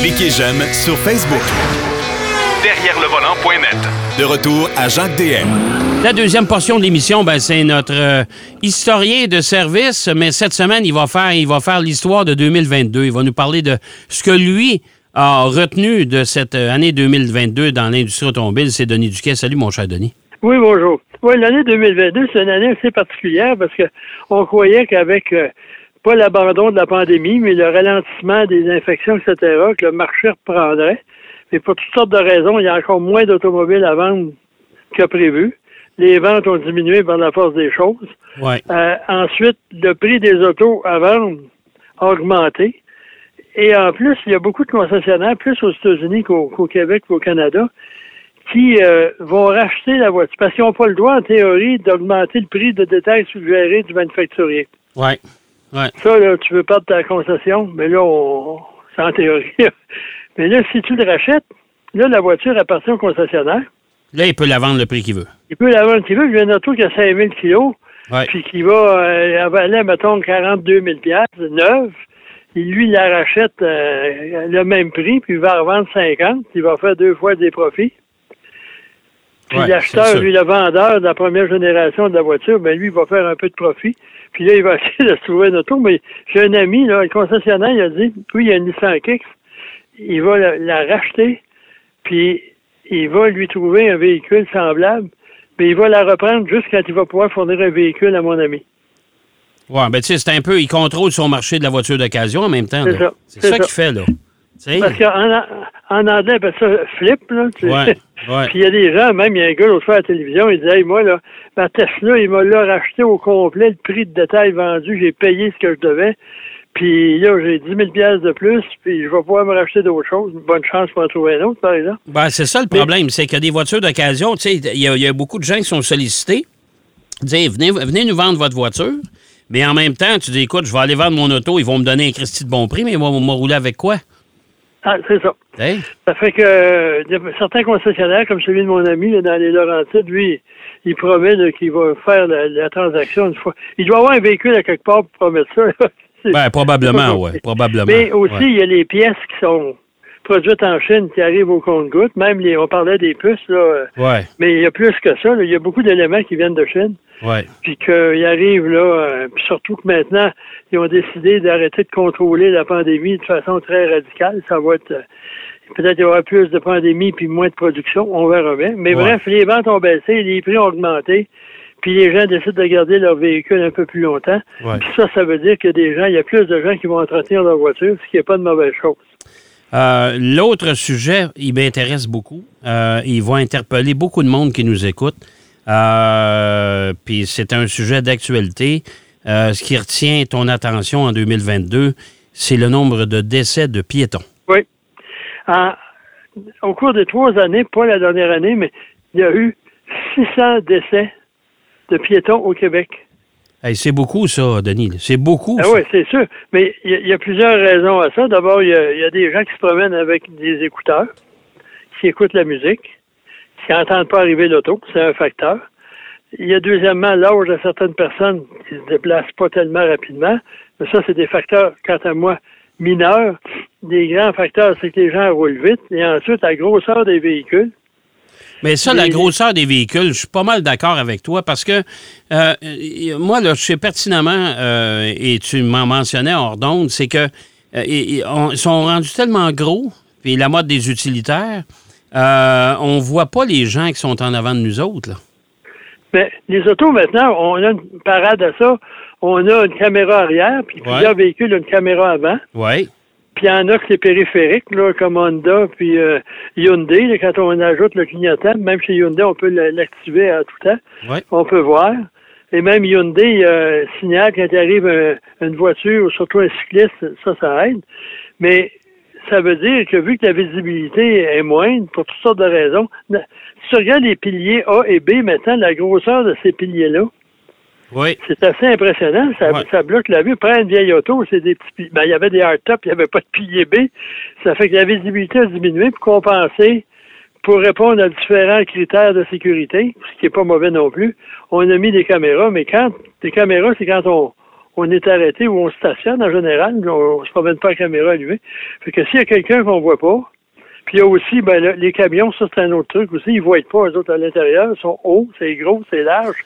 Cliquez j'aime sur Facebook. Derrière le volant.net. De retour à Jacques DM. La deuxième portion de l'émission, ben, c'est notre euh, historien de service, mais cette semaine, il va faire, il va faire l'histoire de 2022. Il va nous parler de ce que lui a retenu de cette euh, année 2022 dans l'industrie automobile. C'est Denis Duquet. Salut, mon cher Denis. Oui, bonjour. Oui, l'année 2022, c'est une année assez particulière parce que on croyait qu'avec euh, pas l'abandon de la pandémie, mais le ralentissement des infections, etc., que le marché reprendrait. Mais pour toutes sortes de raisons, il y a encore moins d'automobiles à vendre que prévu. Les ventes ont diminué par la force des choses. Ouais. Euh, ensuite, le prix des autos à vendre a augmenté. Et en plus, il y a beaucoup de concessionnaires, plus aux États-Unis qu'au qu'au Québec qu'au Canada, qui euh, vont racheter la voiture. Parce qu'ils n'ont pas le droit, en théorie, d'augmenter le prix de détail suggéré du manufacturier. Ouais. Ouais. Ça, là, tu veux perdre ta concession, mais là, on, c'est en théorie. mais là, si tu le rachètes, là, la voiture appartient au concessionnaire. Là, il peut la vendre le prix qu'il veut. Il peut la vendre qu'il veut. J'ai un auto qui a 5 000 kilos, Ouais. puis qui va euh, avaler, mettons, 42 000 piastres, neuf. Il, lui, il la rachète euh, le même prix, puis il va revendre 50. Il va faire deux fois des profits. Puis Ouais, l'acheteur, lui, le vendeur de la première génération de la voiture, ben lui, il va faire un peu de profit. Puis là, il va essayer de se trouver une auto. Mais j'ai un ami, là, le concessionnaire, il a dit, oui, il y a une Nissan Kicks. Il va la, la racheter, puis il va lui trouver un véhicule semblable, mais il va la reprendre juste quand il va pouvoir fournir un véhicule à mon ami. Ouais, ben, tu sais, c'est un peu, il contrôle son marché de la voiture d'occasion en même temps. C'est ça, C'est c'est ça ça. qu'il fait, là. Parce qu'en en anglais, ben ça flip, là. Ouais, ouais. Puis il y a des gens, même il y a un gars l'autre fois à la télévision, il dit Hey, moi, là, ma Tesla, il m'a là racheté au complet le prix de détail vendu, j'ai payé ce que je devais. Puis là, j'ai 10 000 piastres de plus, puis je vais pouvoir me racheter d'autres choses. Bonne chance pour en trouver un autre, par exemple. Ben, c'est ça le problème, c'est que des voitures d'occasion, tu sais, il y, a- il y a beaucoup de gens qui sont sollicités. Dire, venez, venez nous vendre votre voiture. Mais en même temps, tu dis, écoute, je vais aller vendre mon auto, ils vont me donner un Christy de bon prix, mais ils vont me rouler avec quoi? Ah, c'est ça. Hey? Ça fait que il y a certains concessionnaires, comme celui de mon ami là, dans les Laurentides, lui, il promet qu'il va faire la, la transaction une fois. Il doit avoir un véhicule à quelque part pour promettre ça. Ben, probablement, oui. Probablement. Mais aussi, ouais. il y a les pièces qui sont produites en Chine qui arrivent au compte-gouttes. Même, les, on parlait des puces, là, euh, Ouais, mais il y a plus que ça. là. Il y a beaucoup d'éléments qui viennent de Chine. ouais. Puis qu'ils arrivent là, euh, puis surtout que maintenant, ils ont décidé d'arrêter de contrôler la pandémie de façon très radicale. Ça va être... euh, Peut-être qu'il y aura plus de pandémie puis moins de production, on verra bien. Mais Ouais. bref, les ventes ont baissé, les prix ont augmenté, puis les gens décident de garder leur véhicule un peu plus longtemps. Ouais. Puis ça, ça veut dire que des gens, il y a plus de gens qui vont entretenir leur voiture, ce qui n'est pas de mauvaise chose. Euh, L'autre sujet, il m'intéresse beaucoup. Euh, il va interpeller beaucoup de monde qui nous écoute. Euh, Puis c'est un sujet d'actualité. Euh, ce qui retient ton attention en 2022, c'est le nombre de décès de piétons. Oui. En- au cours des trois années, pas la dernière année, mais il y a eu 600 décès de piétons au Québec. Hey, c'est beaucoup, ça, Denis. C'est beaucoup. Ah oui, c'est sûr. Mais il y, a- il y a plusieurs raisons à ça. D'abord, il y, y a des gens qui se promènent avec des écouteurs, qui écoutent la musique, qui n'entendent pas arriver l'auto. C'est un facteur. Il y a deuxièmement l'âge de certaines personnes qui se déplacent pas tellement rapidement. Mais ça, c'est des facteurs, quant à moi, mineurs. Des grands facteurs, c'est que les gens roulent vite. Et ensuite, la grosseur des véhicules. Mais ça, la grosseur des véhicules, je suis pas mal d'accord avec toi parce que euh, moi, là, je sais pertinemment, euh, et tu m'en mentionnais hors d'onde, c'est que euh, ils ils ont- ils sont rendus tellement gros, puis la mode des utilitaires, euh, on voit pas les gens qui sont en avant de nous autres. Là. Mais les autos, maintenant, on a une parade à ça. On a une caméra arrière, puis Ouais. plusieurs véhicules ont une caméra avant. Oui. Puis il y en a que c'est périphérique, là, comme Honda, puis euh, Hyundai, là, quand on ajoute le clignotant, même chez Hyundai, on peut l'activer à tout temps. Ouais. On peut voir. Et même Hyundai euh, signale quand il arrive un- une voiture, ou surtout un cycliste, ça, ça aide. Mais ça veut dire que vu que la visibilité est moindre, pour toutes sortes de raisons, si tu regardes les piliers A et B, maintenant, la grosseur de ces piliers-là, Oui. c'est assez impressionnant. Ça, Ouais. ça bloque la vue. Prends une vieille auto, c'est des petits. Ben, il y avait des hardtops, il n'y avait pas de piliers B. Ça fait que la visibilité a diminué pour compenser, pour répondre à différents critères de sécurité, ce qui n'est pas mauvais non plus. On a mis des caméras, mais quand des caméras, c'est quand on, on est arrêté ou on stationne en général, on, ne se promène pas à caméra allumée. Fait que s'il y a quelqu'un qu'on voit pas, puis il y a aussi, ben, les camions, ça c'est un autre truc aussi, ils voient pas, eux autres, à l'intérieur, ils sont hauts, c'est gros, c'est large.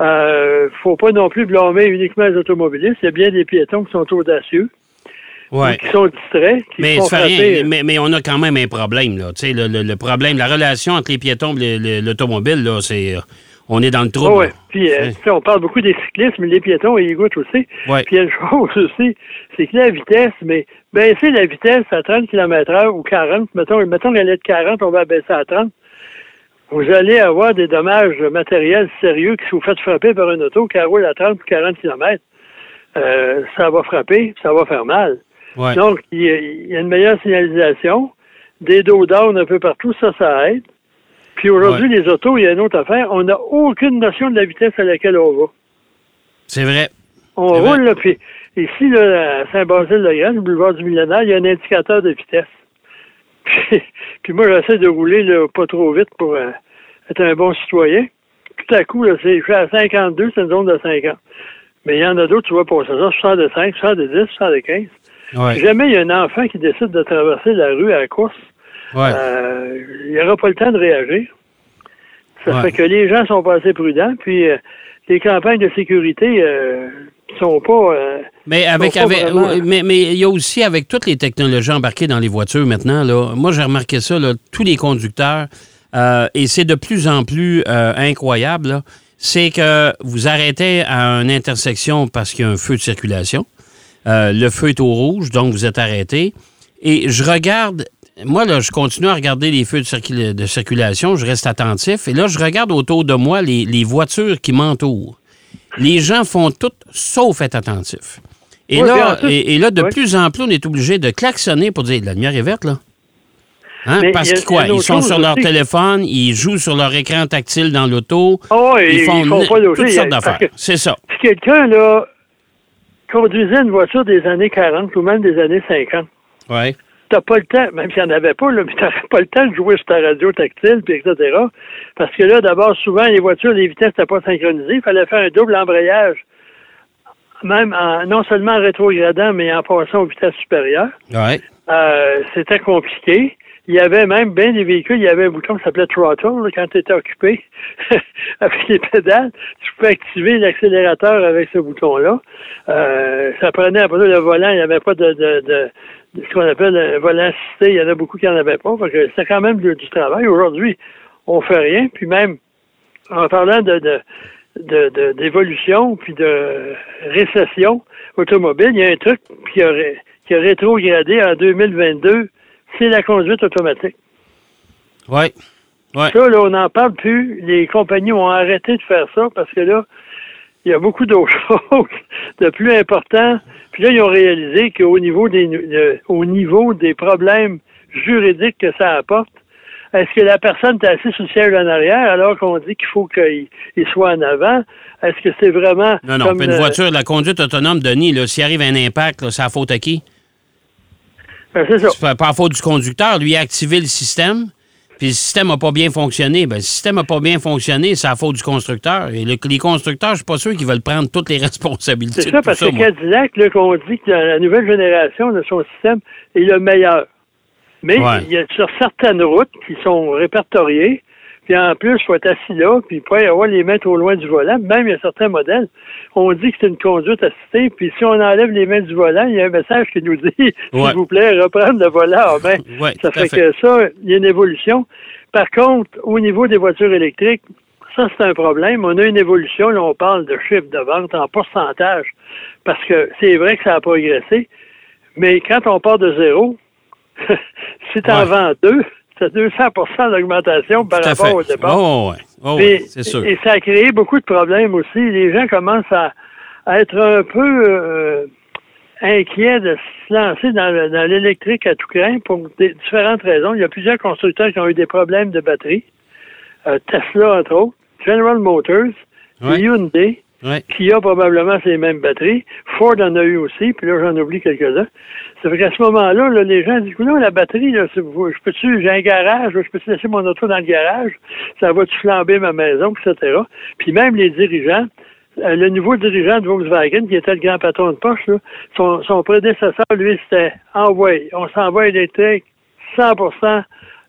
Euh, faut pas non plus blâmer uniquement les automobilistes. Il y a bien des piétons qui sont audacieux. Qui sont distraits, qui mais, font rien, mais, mais, on a quand même un problème. Là. Le, le, le problème, la relation entre les piétons et l'automobile, là, c'est on est dans le trouble. oui, puis euh, on parle beaucoup des cyclistes, mais les piétons, ils goûtent aussi. Ouais. Puis il y a une chose aussi, c'est que la vitesse, mais baisser la vitesse à 30 km h ou 40, mettons, mettons qu'elle est de 40, on va baisser à 30, vous allez avoir des dommages matériels sérieux qui si vous faites frapper par une auto qui roule à 30 ou 40 km. Euh, ça va frapper, ça va faire mal. Donc, il y, a, une meilleure signalisation, des dos down un peu partout, ça, ça aide. Puis aujourd'hui, les autos, il y a une autre affaire, on n'a aucune notion de la vitesse à laquelle on va. C'est vrai. On roule, là, puis ici, là, à Saint-Basile-le-Grand, le boulevard du Millénaire, il y a un indicateur de vitesse. Puis, moi, j'essaie de rouler pas trop vite pour euh, être un bon citoyen. Tout à coup, là, je suis à 52, c'est une zone de 50. Mais il y en a d'autres, tu vois, pour ça, 65, 70, 75. Ouais. Si jamais il y a un enfant qui décide de traverser la rue à la course, euh, il n'y aura pas le temps de réagir. Ça fait que les gens sont pas assez prudents, puis euh, les campagnes de sécurité euh, sont pas. mais avec, avec mais, mais il y a aussi avec toutes les technologies embarquées dans les voitures maintenant là. Moi j'ai remarqué ça là, tous les conducteurs et c'est de plus en plus incroyable. C'est que vous arrêtez à une intersection parce qu'il y a un feu de circulation. le feu est au rouge, donc vous êtes arrêté. Et je regarde moi, là, je continue à regarder les feux de, circulation, je reste attentif. Et là, je regarde autour de moi les, voitures qui m'entourent. Les gens font tout sauf être attentifs. Et, là, et, là, de plus en plus, on est obligé de klaxonner pour dire la lumière est verte, là. Hein? Parce qu'ils quoi? Ils sont sur leur téléphone, ils jouent sur leur écran tactile dans l'auto. Oh, ils, font, toutes sortes d'affaires. C'est ça. Si quelqu'un, là, conduisait une voiture des années 40 ou même des années 50, ouais t'as pas le temps, même s'il n'y en avait pas, là, mais t'as pas le temps de jouer sur ta radio tactile, puis etc. Parce que là, d'abord, souvent, les voitures, les vitesses n'étaient pas synchronisées. Il fallait faire un double embrayage, même en, non seulement en rétrogradant, mais en passant aux vitesses supérieures. Ouais. Euh, c'était compliqué. Il y avait même bien des véhicules, il y avait un bouton qui s'appelait throttle, quand tu étais occupé avec les pédales. Tu pouvais activer l'accélérateur avec ce bouton-là. Euh, ça prenait partir le volant, il n'y avait pas de, de ce qu'on appelle un volant assisté, il y en a beaucoup qui n'en avaient pas. C'était quand même du, travail. Aujourd'hui, on fait rien. Puis même, en parlant de, de, d'évolution puis de récession automobile, il y a un truc qui a, qui a rétrogradé en 2022, c'est la conduite automatique. Oui. Ouais. Ça, là, on n'en parle plus. Les compagnies ont arrêté de faire ça parce que là, il y a beaucoup d'autres choses de plus importantes. Puis là, ils ont réalisé qu'au niveau des au niveau des problèmes juridiques que ça apporte, est-ce que la personne est assise sur le siège en arrière alors qu'on dit qu'il faut qu'il soit en avant? Est-ce que c'est vraiment. Non, non, une voiture, la conduite autonome, Denis, s'il arrive un impact, c'est à faute à qui? Ben, c'est ça. Pas à faute du conducteur. Lui a activé le système puis le système n'a pas bien fonctionné. Ben, le système n'a pas bien fonctionné, c'est la faute du constructeur. Et les constructeurs, je ne suis pas sûr qu'ils veulent prendre toutes les responsabilités. C'est ça, parce que Cadillac, là, qu'on dit que la nouvelle génération de son système est le meilleur. Mais il y a sur certaines routes qui sont répertoriées, puis en plus, il faut être assis là, puis pas avoir les mains trop loin du volant. Même, il y a certains modèles, on dit que c'est une conduite assistée, puis si on enlève les mains du volant, il y a un message qui nous dit, s'il vous plaît, reprendre le volant en main. ça fait, que ça, il y a une évolution. Par contre, au niveau des voitures électriques, ça, c'est un problème. On a une évolution, là, on parle de chiffre de vente en pourcentage, parce que c'est vrai que ça a progressé, mais quand on part de zéro, si tu en vends deux, c'est 200% d'augmentation par rapport au départ. Oh, oh, c'est sûr. Et ça a créé beaucoup de problèmes aussi. Les gens commencent à, être un peu euh, inquiets de se lancer dans l'électrique à tout craint pour différentes raisons. Il y a plusieurs constructeurs qui ont eu des problèmes de batterie. Euh, Tesla, entre autres, General Motors, Hyundai, qui a probablement ces mêmes batteries. Ford en a eu aussi, puis là, j'en oublie quelques-uns. Ça fait qu'à ce moment-là, les gens disent, non, la batterie, là, je peux-tu, j'ai un garage, je peux-tu laisser mon auto dans le garage? Ça va-tu flamber ma maison, etc. Puis même les dirigeants euh, le nouveau dirigeant de Volkswagen, qui était le grand patron de poche, là, son, son prédécesseur, lui, c'était envoyé. On s'envoie électrique 100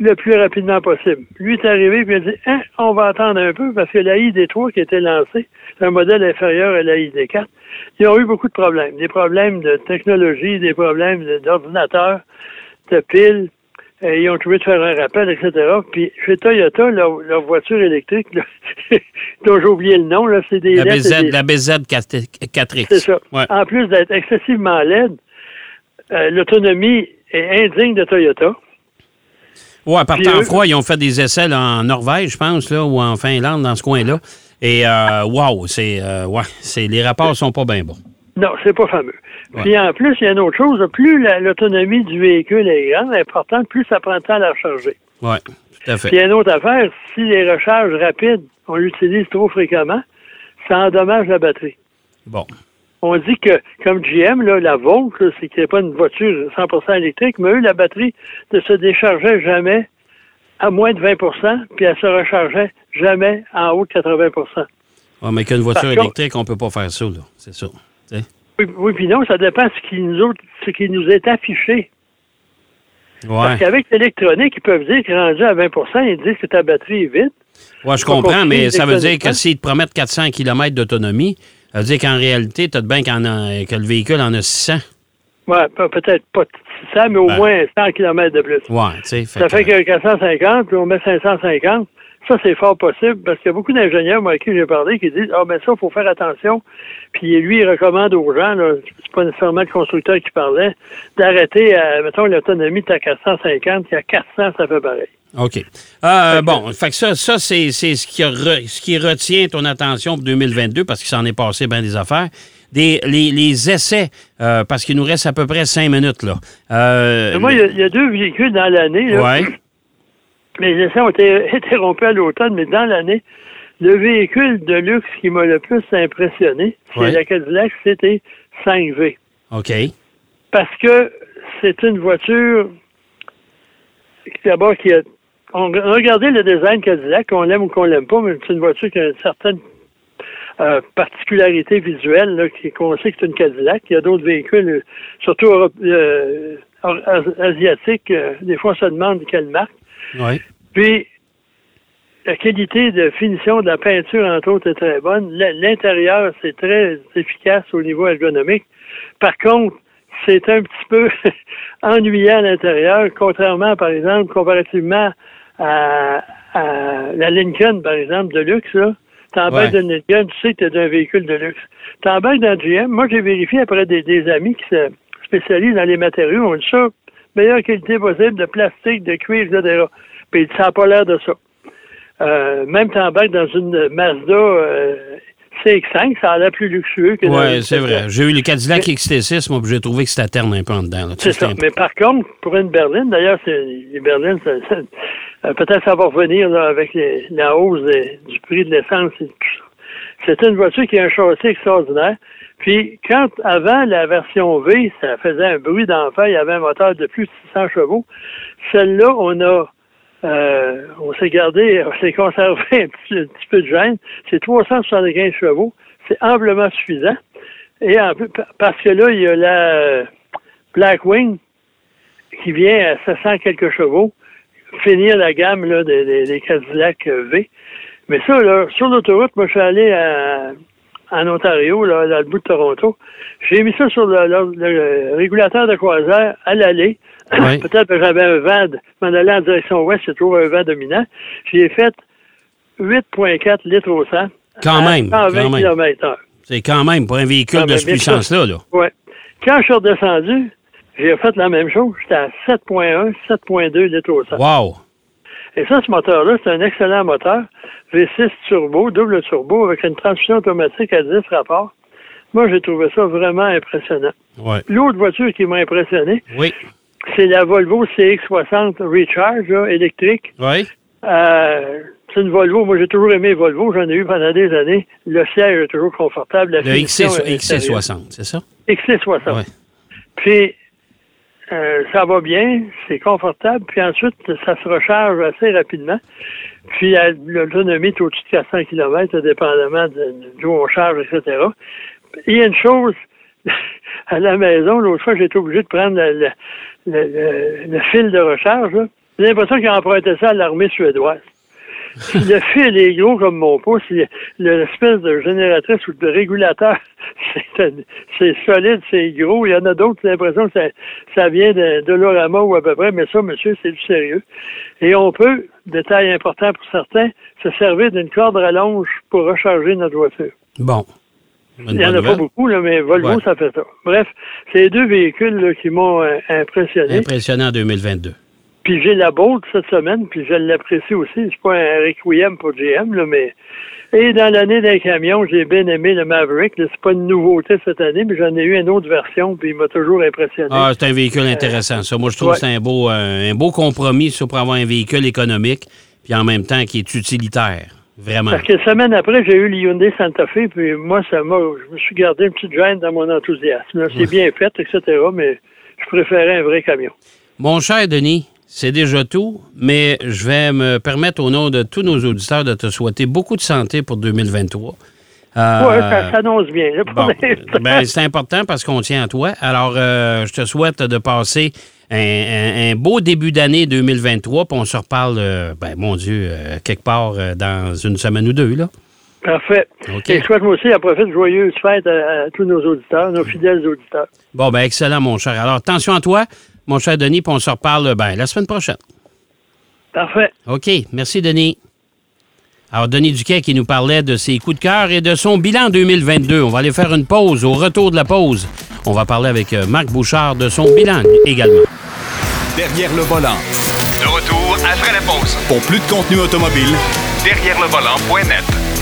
le plus rapidement possible. Lui est arrivé et il a dit hein, on va attendre un peu parce que la ID3 qui était lancée, c'est un modèle inférieur à la ID4, ils ont eu beaucoup de problèmes. Des problèmes de technologie, des problèmes d'ordinateur, de piles. Et ils ont trouvé de faire un rappel, etc. Puis chez Toyota, leur, leur voiture électrique, là, dont j'ai oublié le nom, là, c'est des La LED, BZ, des- la BZ 4X. c'est ça. Ouais. En plus d'être excessivement laide, euh, l'autonomie est indigne de Toyota. Ouais, par temps froid, ils ont fait des essais là, en Norvège, je pense, là, ou en Finlande, dans ce coin-là. Et euh, wow, c'est euh, ouais, c'est les rapports sont pas bien bons. Non, c'est pas fameux. Puis en plus, il y a une autre chose. Plus la- l'autonomie du véhicule est grande, importante, plus ça prend de temps à la recharger. Ouais, tout à fait. Puis il y a une autre affaire, si les recharges rapides, on l'utilise trop fréquemment, ça endommage la batterie. Bon. On dit que, comme GM, là, la Volt, c'est qu'il n'y a pas une voiture 100% électrique, mais eux, la batterie ne se déchargeait jamais à moins de 20% puis elle se rechargeait jamais en haut de 80% Ouais, mais qu'une voiture Par contre- électrique, on peut pas faire ça, là. C'est sais. Oui, oui, puis non, ça dépend de ce qui nous, autres- ce qui nous est affiché. Ouais. Parce qu'avec l'électronique, ils peuvent dire que rendu à 20% ils disent que ta batterie est vide. Ouais, je comprends, mais ça veut dire que s'ils te promettent 400 km d'autonomie, ça veut dire qu'en réalité, tu as de bien a- que le véhicule en a 600. Ouais, pe- peut-être pas ça, mais au Ben. moins 100 km de plus. Ouais, tu sais. Ça fait que 450, puis on met 550. Ça, c'est fort possible parce qu'il y a beaucoup d'ingénieurs, moi, à qui j'ai parlé, qui disent Ah, mais ça, il faut faire attention. Puis lui, il recommande aux gens, là, c'est pas nécessairement le constructeur qui parlait, d'arrêter, à, mettons, l'autonomie à 450, puis à 400, ça fait pareil. OK. Euh, bon, fait que ça, ça c'est c'est ce, qui re- ce qui retient ton attention pour 2022 parce qu'il s'en est passé bien des affaires. Des, les, les essais, euh, parce qu'il nous reste à peu près cinq minutes, là. Euh, moi, il y, a, il y a deux véhicules dans l'année. là. Ouais. Les essais ont été interrompus à l'automne, mais dans l'année, le véhicule de luxe qui m'a le plus impressionné, c'est Ouais. la Cadillac CT 5V. OK. Parce que c'est une voiture, d'abord, qui a. On, regardez le design Cadillac, qu'on l'aime ou qu'on l'aime pas, mais c'est une voiture qui a une certaine euh, particularité visuelle, là, qui- qu'on sait que c'est une Cadillac. Il y a d'autres véhicules, euh, surtout euh, as- asiatiques, euh, des fois on se demande quelle marque. Ouais. Puis, la qualité de finition de la peinture, entre autres, est très bonne. L'intérieur, c'est très efficace au niveau ergonomique. Par contre, c'est un petit peu ennuyant à l'intérieur, contrairement, par exemple, comparativement à, à la Lincoln, par exemple, de luxe, là. T'embarques Ouais. Lincoln, tu sais que t'es un véhicule de luxe. T'embarques le GM. Moi, j'ai vérifié après des, des amis qui se spécialisent dans les matériaux. On dit ça, meilleure qualité possible de plastique, de cuir, etc. Puis ça n'a pas l'air de ça. Euh, même t'embarques dans une Mazda euh, CX-5, ça a l'air plus luxueux que une c'est vrai. J'ai eu le Cadillac XT6, moi, j'ai trouvé que c'était terne un peu en dedans. C'est ça. Mais par contre, pour une berline, d'ailleurs, c'est- les berlines, euh, peut-être ça va revenir là, avec les- la hausse des- du prix de l'essence et tout ça. C'est une voiture qui a un châssis extraordinaire. Puis, quand avant la version V, ça faisait un bruit d'enfer, il y avait un moteur de plus de 600 chevaux. Celle-là, on a, euh, on s'est gardé, on s'est conservé un petit, un petit peu de gêne. C'est 375 chevaux. C'est amplement suffisant. Et en plus, pa- parce que là, il y a la Blackwing qui vient à 700 quelques chevaux, finir la gamme là, des, des- des Cadillac euh, V. Mais ça, là, sur l'autoroute, moi, je suis allé à- en Ontario, là, dans le bout de Toronto. J'ai mis ça sur le, le- le régulateur de croisière à l'aller. Peut-être que j'avais un vent, de- je m'en allais en direction ouest, j'ai trouvé un vent dominant. J'ai fait 8,4 litres au 100. Quand à même, 120 quand même. km heure. C'est quand même pour un véhicule de cette puissance-là. Là. Ouais. Quand je suis redescendu, j'ai fait la même chose. J'étais à 7,1, 7,2 litres au 100. Wow! Et ça, ce moteur-là, c'est un excellent moteur. V6 turbo, double turbo, avec une transmission automatique à 10 rapports. Moi, j'ai trouvé ça vraiment impressionnant. Ouais. L'autre voiture qui m'a impressionné, Oui. c'est la Volvo CX60 Recharge, là, électrique. Oui. Euh, c'est une Volvo. Moi, j'ai toujours aimé Volvo. J'en ai eu pendant des années. Le siège est toujours confortable. La Le finition XC, est intérieure. XC60, c'est ça? XC60. Ouais. Puis, euh, ça va bien, c'est confortable, puis ensuite, ça se recharge assez rapidement. Puis l'autonomie est au-dessus de 400 km, dépendamment d'où on charge, etc. Il y a une chose, à la maison, l'autre fois, été obligé de prendre le, le, fil de recharge. J'ai l'impression qu'ils emprunté ça à l'armée suédoise. Le fil est gros comme mon pouce, l'espèce de génératrice ou de régulateur, c'est solide, c'est gros. Il y en a d'autres, j'ai l'impression que ça, vient de, de l'orama ou à peu près, mais ça, monsieur, c'est du sérieux. Et on peut, détail important pour certains, se servir d'une corde rallonge pour recharger notre voiture. Bon. Il n'y en a pas beaucoup, là, mais Volvo, ça fait ça. Bref, c'est les deux véhicules qui m'ont euh, impressionné. Impressionnant en 2022. Puis j'ai la Bolt cette semaine, puis je l'apprécie aussi. C'est pas un requiem pour GM, là, mais. Et dans l'année d'un camion, j'ai bien aimé le Maverick. C'est pas une nouveauté cette année, mais j'en ai eu une autre version, puis il m'a toujours impressionné. Ah, c'est un véhicule intéressant, ça. Moi, je trouve que c'est un beau, euh, un beau compromis sur pour avoir un véhicule économique, puis en même temps qui est utilitaire. Vraiment. Parce que semaine après, j'ai eu le Hyundai Santa Fe, puis moi, ça m'a, je me suis gardé une petite gêne dans mon enthousiasme. C'est bien fait, etc., mais je préférais un vrai camion. Mon cher Denis, c'est déjà tout, mais je vais me permettre au nom de tous nos auditeurs de te souhaiter beaucoup de santé pour 2023. Euh, oui, ça s'annonce bien. ben, c'est important parce qu'on tient à toi. Alors, euh, je te souhaite de passer un, beau début d'année 2023, puis on se reparle, euh, ben, mon Dieu, quelque part dans une semaine ou deux, là. Parfait. Et je souhaite moi aussi, à profiter de joyeuses fêtes à, tous nos auditeurs, nos fidèles auditeurs. Bon, ben excellent, mon cher. Alors, attention à toi, mon cher Denis, puis on se reparle ben, la semaine prochaine. Parfait. OK. Merci, Denis. Alors, Denis Duquet qui nous parlait de ses coups de cœur et de son bilan 2022. On va aller faire une pause. Au retour de la pause, on va parler avec euh, Marc Bouchard de son bilan également. Derrière le volant. De retour après la pause. Pour plus de contenu automobile, derrière le volant.net.